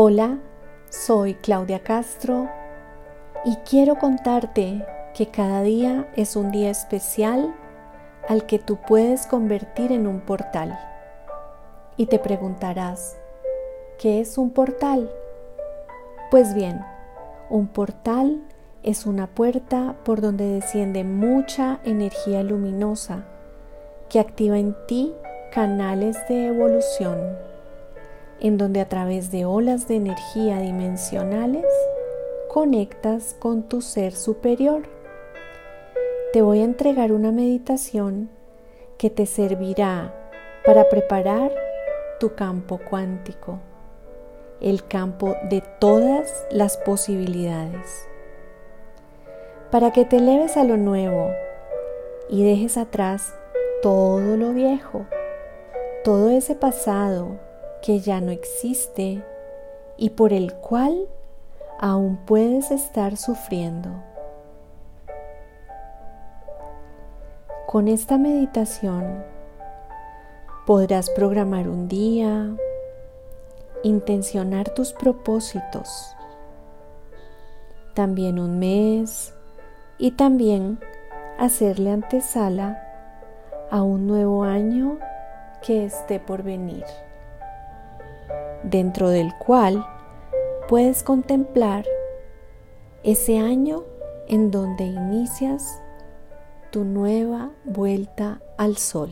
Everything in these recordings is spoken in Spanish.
Hola, soy Claudia Castro y quiero contarte que cada día es un día especial al que tú puedes convertir en un portal. Y te preguntarás, ¿qué es un portal? Pues bien, un portal es una puerta por donde desciende mucha energía luminosa que activa en ti canales de evolución, en donde a través de olas de energía dimensionales conectas con tu ser superior. Te voy a entregar una meditación que te servirá para preparar tu campo cuántico, el campo de todas las posibilidades, para que te eleves a lo nuevo y dejes atrás todo lo viejo, todo ese pasado que ya no existe y por el cual aún puedes estar sufriendo. Con esta meditación podrás programar un día, intencionar tus propósitos, también un mes y también hacerle antesala a un nuevo año que esté por venir, dentro del cual puedes contemplar ese año en donde inicias tu nueva vuelta al sol.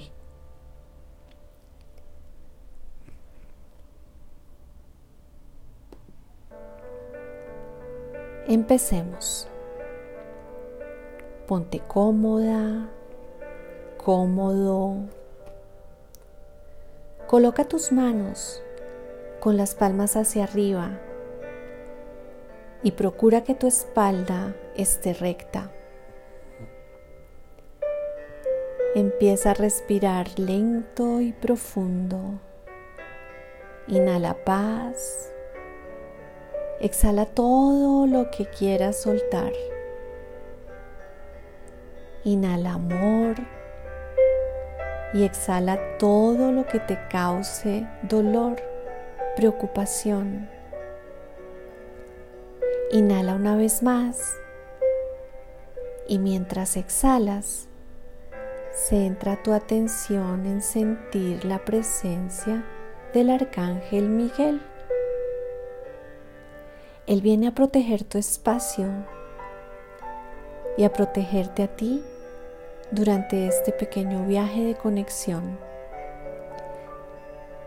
Empecemos. Ponte cómoda, cómodo. Coloca tus manos con las palmas hacia arriba y procura que tu espalda esté recta. Empieza a respirar lento y profundo. Inhala paz. Exhala todo lo que quieras soltar. Inhala amor y exhala todo lo que te cause dolor, preocupación. Inhala una vez más y mientras exhalas, centra tu atención en sentir la presencia del arcángel Miguel. Él viene a proteger tu espacio y a protegerte a ti durante este pequeño viaje de conexión.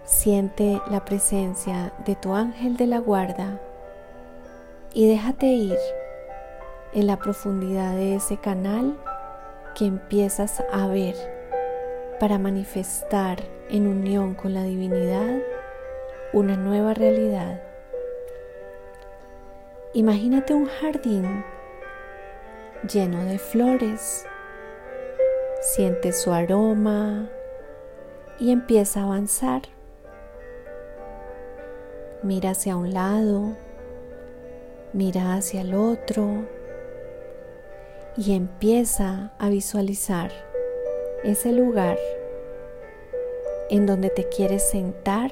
Siente la presencia de tu ángel de la guarda y déjate ir en la profundidad de ese canal que empiezas a ver para manifestar en unión con la divinidad una nueva realidad. Imagínate un jardín lleno de flores Siente su aroma y empieza a avanzar. Mira hacia un lado, mira hacia el otro y empieza a visualizar ese lugar en donde te quieres sentar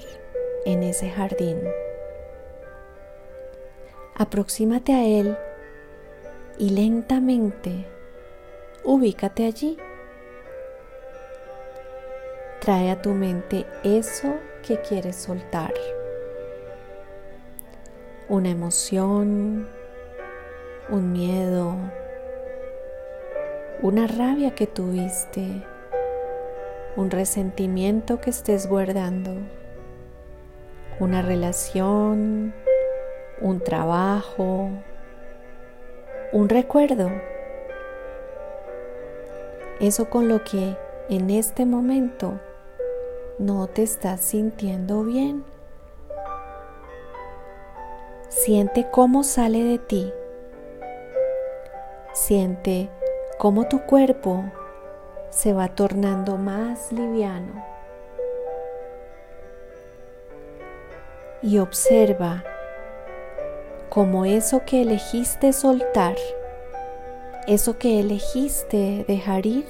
en ese jardín. Aproxímate a él y lentamente ubícate allí. Trae a tu mente eso que quieres soltar. Una emoción, un miedo, una rabia que tuviste, un resentimiento que estés guardando, una relación, un trabajo, un recuerdo. Eso con lo que en este momento no te estás sintiendo bien. Siente cómo sale de ti. Siente cómo tu cuerpo se va tornando más liviano. Y observa cómo eso que elegiste soltar, eso que elegiste dejar ir,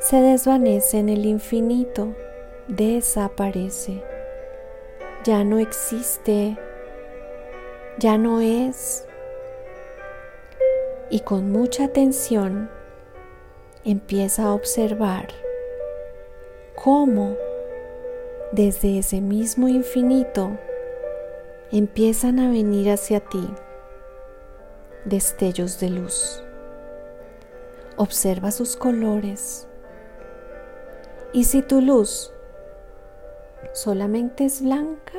se desvanece en el infinito, desaparece, ya no existe, ya no es. Y con mucha atención empieza a observar cómo desde ese mismo infinito empiezan a venir hacia ti destellos de luz. Observa sus colores. Y si tu luz solamente es blanca,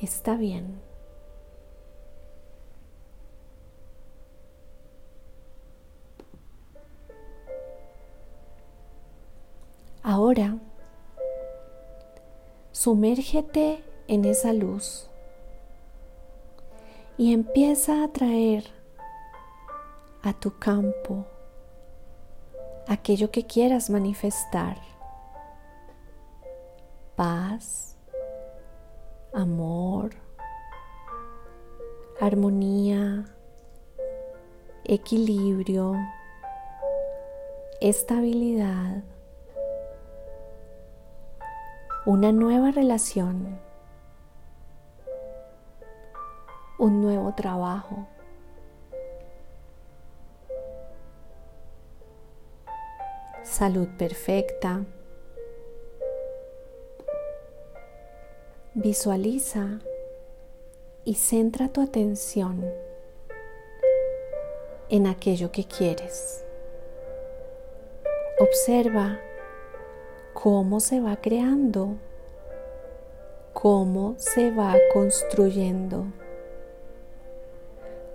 está bien. Ahora, sumérgete en esa luz y empieza a traer a tu campo aquello que quieras manifestar. Paz, amor, armonía, equilibrio, estabilidad, una nueva relación, un nuevo trabajo. salud perfecta. Visualiza y centra tu atención en aquello que quieres. Observa cómo se va creando, cómo se va construyendo,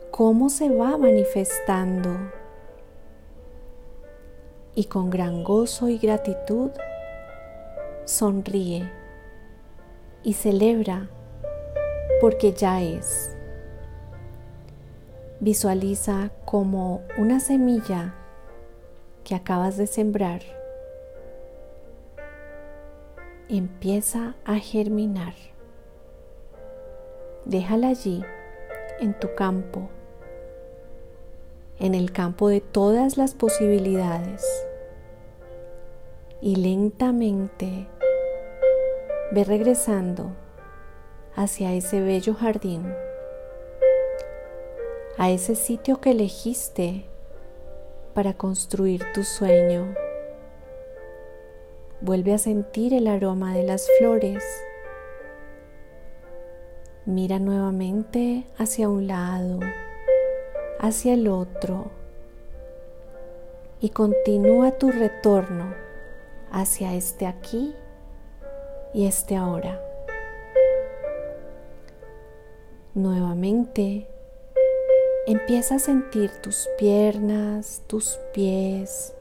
cómo se va manifestando y con gran gozo y gratitud sonríe y celebra porque ya es. Visualiza como una semilla que acabas de sembrar empieza a germinar. Déjala allí en tu campo, en el campo de todas las posibilidades y lentamente ve regresando hacia ese bello jardín, a ese sitio que elegiste para construir tu sueño. Vuelve a sentir el aroma de las flores. Mira nuevamente hacia un lado, hacia el otro y continúa tu retorno hacia este aquí y este ahora. Nuevamente empieza a sentir tus piernas, tus pies,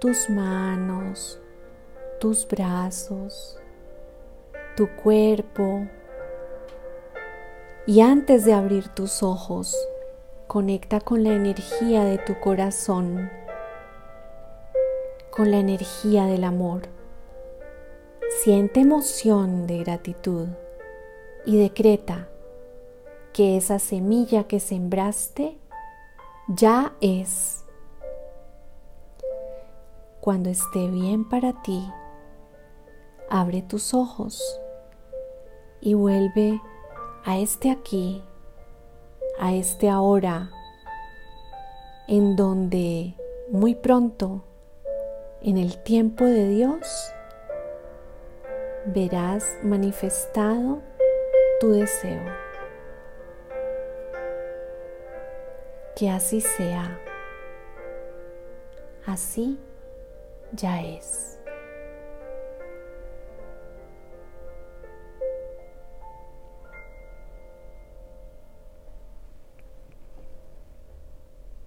tus manos, tus brazos, tu cuerpo. Y antes de abrir tus ojos, conecta con la energía de tu corazón con la energía del amor. Siente emoción de gratitud y decreta que esa semilla que sembraste ya es. Cuando esté bien para ti, abre tus ojos y vuelve a este aquí, a este ahora, en donde muy pronto en el tiempo de Dios verás manifestado tu deseo. Que así sea. Así ya es.